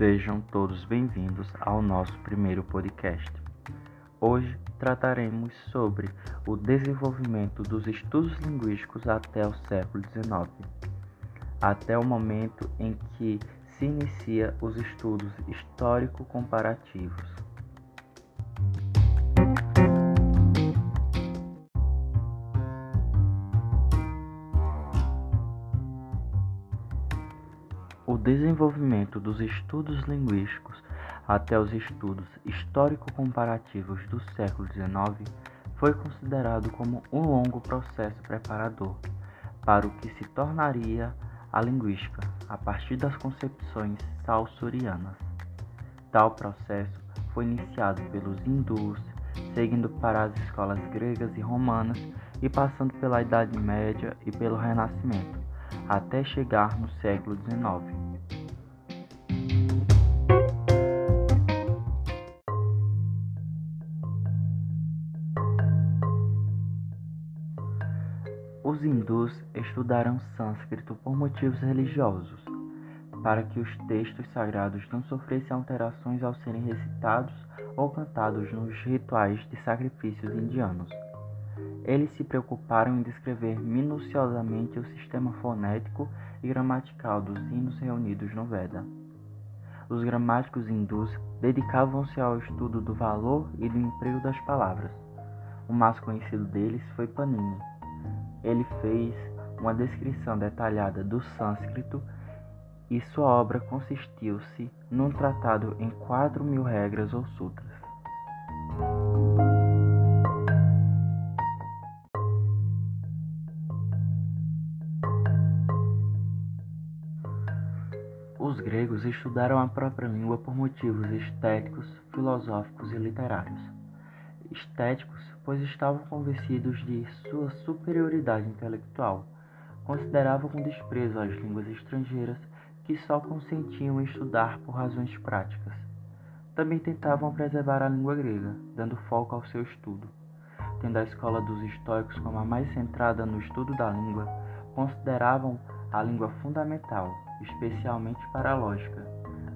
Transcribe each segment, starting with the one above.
Sejam todos bem-vindos ao nosso primeiro podcast. Hoje trataremos sobre o desenvolvimento dos estudos linguísticos até o século XIX, até o momento em que se inicia os estudos histórico-comparativos. Desenvolvimento dos estudos linguísticos até os estudos histórico-comparativos do século XIX foi considerado como um longo processo preparador para o que se tornaria a linguística a partir das concepções saussurianas. Tal processo foi iniciado pelos hindus, seguindo para as escolas gregas e romanas e passando pela Idade Média e pelo Renascimento até chegar no século XIX. Os hindus estudaram sânscrito por motivos religiosos, para que os textos sagrados não sofressem alterações ao serem recitados ou cantados nos rituais de sacrifícios indianos. Eles se preocuparam em descrever minuciosamente o sistema fonético e gramatical dos hinos reunidos no Veda. Os gramáticos hindus dedicavam-se ao estudo do valor e do emprego das palavras. O mais conhecido deles foi Panini. Ele fez uma descrição detalhada do sânscrito e sua obra consistiu-se num tratado em quatro mil regras ou sutras. Os gregos estudaram a própria língua por motivos estéticos, filosóficos e literários. Estéticos, pois estavam convencidos de sua superioridade intelectual, consideravam com desprezo as línguas estrangeiras que só consentiam em estudar por razões práticas. Também tentavam preservar a língua grega, dando foco ao seu estudo. Tendo a escola dos estoicos como a mais centrada no estudo da língua, consideravam a língua fundamental, especialmente para a lógica,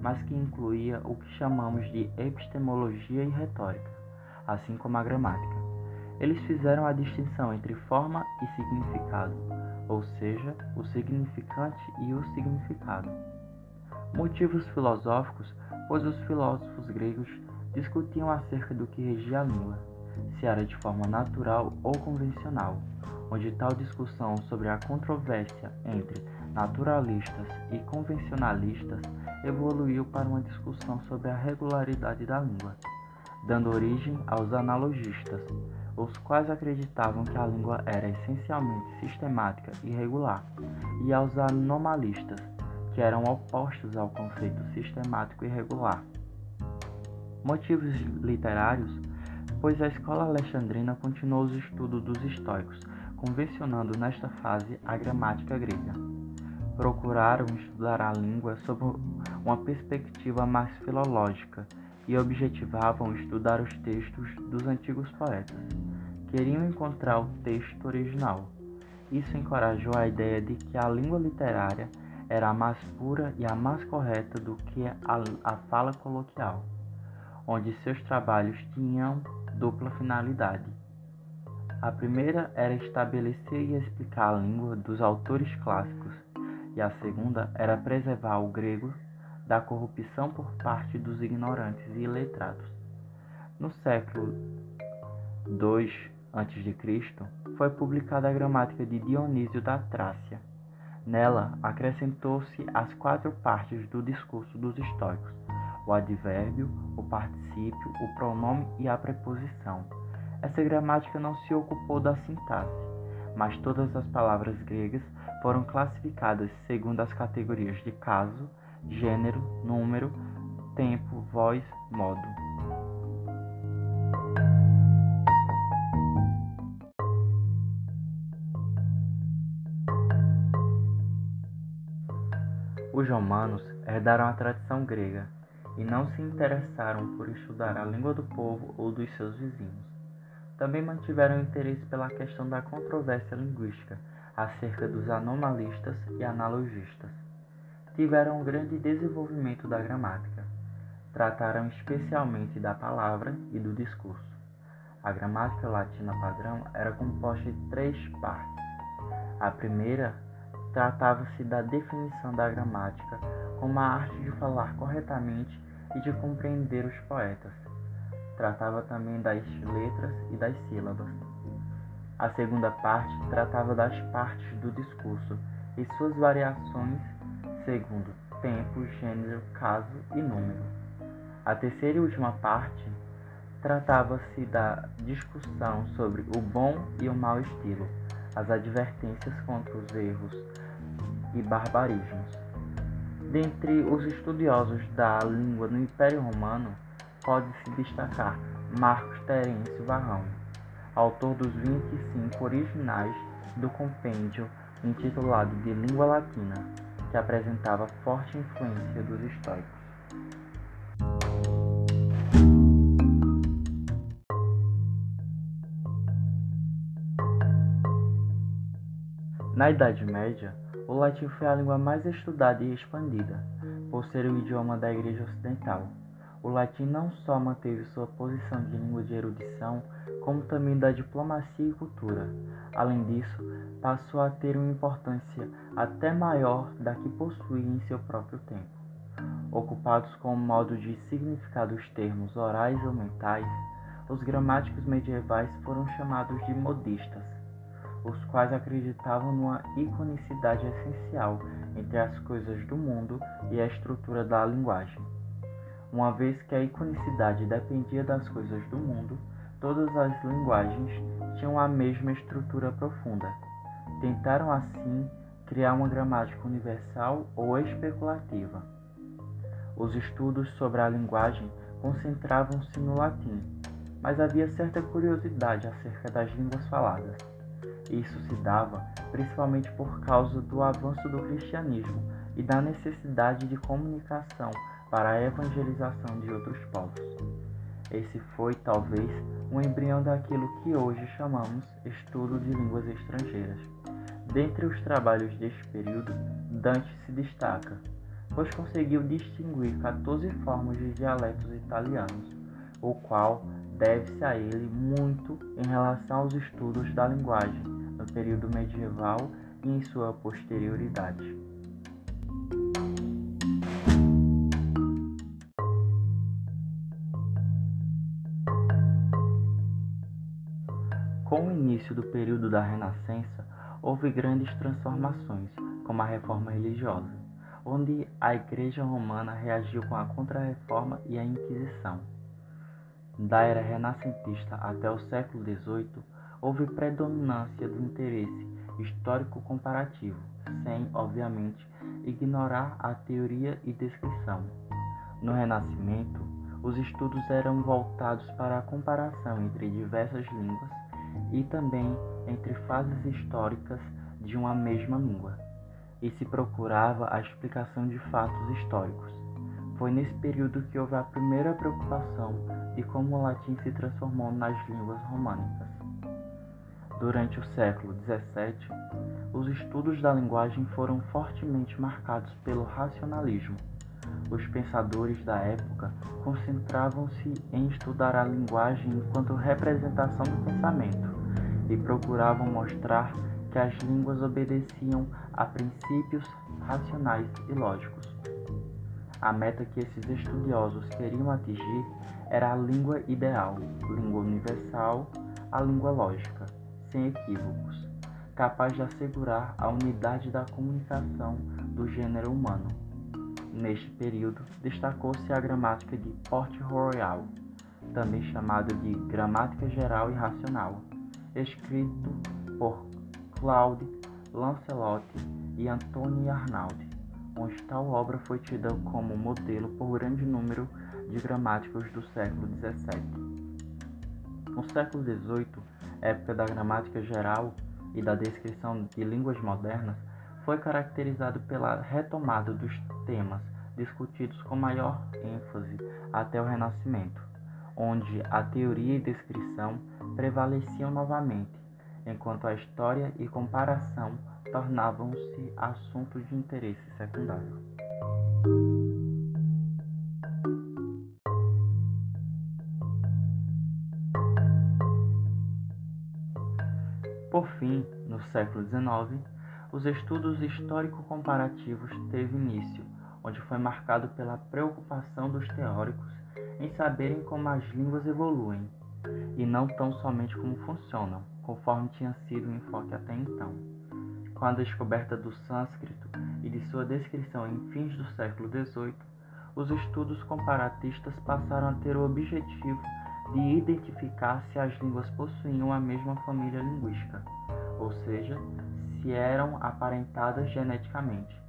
mas que incluía o que chamamos de epistemologia e retórica, assim como a gramática. Eles fizeram a distinção entre forma e significado, ou seja, o significante e o significado. Motivos filosóficos, pois os filósofos gregos discutiam acerca do que regia a língua, se era de forma natural ou convencional, onde tal discussão sobre a controvérsia entre naturalistas e convencionalistas evoluiu para uma discussão sobre a regularidade da língua, dando origem aos analogistas, os quais acreditavam que a língua era essencialmente sistemática e regular, e aos anomalistas, que eram opostos ao conceito sistemático e regular. Motivos literários, pois a escola alexandrina continuou os estudos dos estoicos, convencionando nesta fase a gramática grega. Procuraram estudar a língua sob uma perspectiva mais filológica e objetivavam estudar os textos dos antigos poetas. Queriam encontrar o texto original. Isso encorajou a ideia de que a língua literária era a mais pura e a mais correta do que a, a fala coloquial, onde seus trabalhos tinham dupla finalidade a primeira era estabelecer e explicar a língua dos autores clássicos, e a segunda era preservar o grego da corrupção por parte dos ignorantes e iletrados. No século II a.C., foi publicada a gramática de Dionísio da Trácia. Nela, acrescentou-se as quatro partes do discurso dos estoicos: o advérbio, o particípio, o pronome e a preposição essa gramática não se ocupou da sintaxe, mas todas as palavras gregas foram classificadas segundo as categorias de caso, gênero, número, tempo, voz, modo. Os romanos herdaram a tradição grega e não se interessaram por estudar a língua do povo ou dos seus vizinhos também mantiveram interesse pela questão da controvérsia linguística acerca dos anomalistas e analogistas. Tiveram um grande desenvolvimento da gramática. trataram especialmente da palavra e do discurso. A gramática latina padrão era composta de três partes. A primeira tratava-se da definição da gramática como a arte de falar corretamente e de compreender os poetas. Tratava também das letras e das sílabas. A segunda parte tratava das partes do discurso e suas variações segundo tempo, gênero, caso e número. A terceira e última parte tratava-se da discussão sobre o bom e o mau estilo, as advertências contra os erros e barbarismos. Dentre os estudiosos da língua no Império Romano, pode-se destacar Marcos Terêncio Varrão, autor dos 25 originais do compêndio intitulado de Língua Latina, que apresentava forte influência dos estoicos. Na Idade Média, o latim foi a língua mais estudada e expandida, por ser o idioma da Igreja Ocidental. O latim não só manteve sua posição de língua de erudição, como também da diplomacia e cultura. Além disso, passou a ter uma importância até maior da que possuía em seu próprio tempo. Ocupados com o modo de significar dos termos orais ou mentais, os gramáticos medievais foram chamados de modistas os quais acreditavam numa iconicidade essencial entre as coisas do mundo e a estrutura da linguagem. Uma vez que a iconicidade dependia das coisas do mundo, todas as linguagens tinham a mesma estrutura profunda. Tentaram assim criar uma gramática universal ou especulativa. Os estudos sobre a linguagem concentravam-se no latim, mas havia certa curiosidade acerca das línguas faladas. Isso se dava principalmente por causa do avanço do cristianismo e da necessidade de comunicação para a evangelização de outros povos. Esse foi, talvez, um embrião daquilo que hoje chamamos estudo de línguas estrangeiras. Dentre os trabalhos deste período, Dante se destaca, pois conseguiu distinguir 14 formas de dialetos italianos, o qual deve-se a ele muito em relação aos estudos da linguagem no período medieval e em sua posterioridade. Com o início do período da Renascença, houve grandes transformações, como a reforma religiosa, onde a Igreja Romana reagiu com a Contra-Reforma e a Inquisição. Da era renascentista até o século XVIII, houve predominância do interesse histórico comparativo, sem, obviamente, ignorar a teoria e descrição. No Renascimento, os estudos eram voltados para a comparação entre diversas línguas e também entre fases históricas de uma mesma língua, e se procurava a explicação de fatos históricos. Foi nesse período que houve a primeira preocupação de como o latim se transformou nas línguas românicas. Durante o século XVII, os estudos da linguagem foram fortemente marcados pelo racionalismo. Os pensadores da época concentravam-se em estudar a linguagem enquanto representação do pensamento e procuravam mostrar que as línguas obedeciam a princípios racionais e lógicos. A meta que esses estudiosos queriam atingir era a língua ideal, língua universal, a língua lógica sem equívocos, capaz de assegurar a unidade da comunicação do gênero humano. Neste período, destacou-se a gramática de Port-Royal, também chamada de Gramática Geral e Racional, escrito por Claude Lancelot e Antônio Arnaud, onde tal obra foi tida como modelo por grande número de gramáticos do século XVII. No século XVIII, época da gramática geral e da descrição de línguas modernas, foi caracterizado pela retomada dos temas discutidos com maior ênfase até o Renascimento, onde a teoria e descrição prevaleciam novamente, enquanto a história e comparação tornavam-se assunto de interesse secundário. Por fim, no século XIX, os estudos histórico-comparativos teve início, onde foi marcado pela preocupação dos teóricos em saberem como as línguas evoluem, e não tão somente como funcionam, conforme tinha sido o enfoque até então. Com a descoberta do sânscrito e de sua descrição em fins do século XVIII, os estudos comparatistas passaram a ter o objetivo de identificar se as línguas possuíam a mesma família linguística, ou seja, se eram aparentadas geneticamente.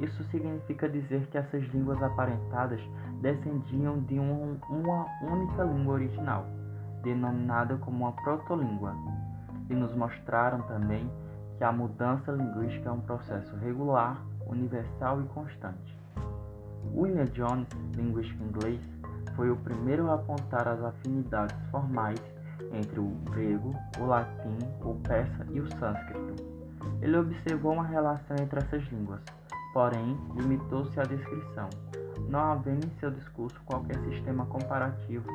Isso significa dizer que essas línguas aparentadas descendiam de um, uma única língua original, denominada como uma protolíngua, e nos mostraram também que a mudança linguística é um processo regular, universal e constante. William Jones, linguista inglês, foi o primeiro a apontar as afinidades formais entre o grego, o latim, o persa e o sânscrito. Ele observou uma relação entre essas línguas, porém limitou-se à descrição, não havendo em seu discurso qualquer sistema comparativo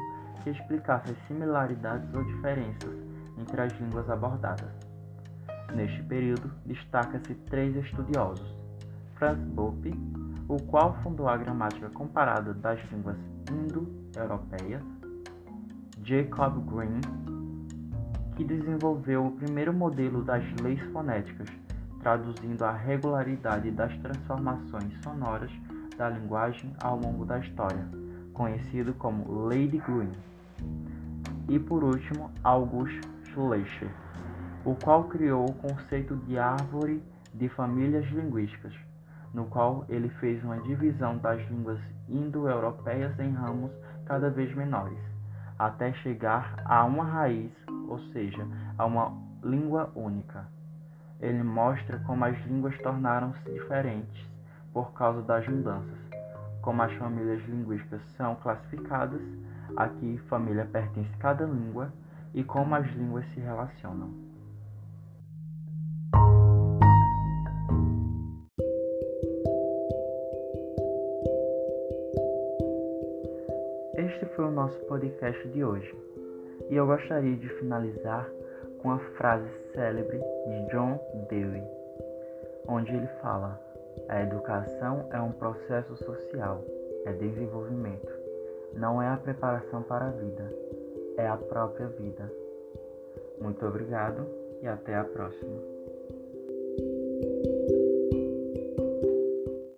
que explicasse as similaridades ou diferenças entre as línguas abordadas. Neste período, destaca-se três estudiosos: Franz Bopp, o qual fundou a gramática comparada das línguas indo-europeias, Jacob Green, que desenvolveu o primeiro modelo das leis fonéticas, traduzindo a regularidade das transformações sonoras da linguagem ao longo da história, conhecido como Lady Green. E por último, August Schleicher o qual criou o conceito de árvore de famílias linguísticas, no qual ele fez uma divisão das línguas indo-europeias em ramos cada vez menores, até chegar a uma raiz, ou seja, a uma língua única. Ele mostra como as línguas tornaram-se diferentes por causa das mudanças, como as famílias linguísticas são classificadas, a que família pertence cada língua e como as línguas se relacionam. Este foi o nosso podcast de hoje e eu gostaria de finalizar com a frase célebre de John Dewey, onde ele fala: A educação é um processo social, é desenvolvimento, não é a preparação para a vida, é a própria vida. Muito obrigado e até a próxima.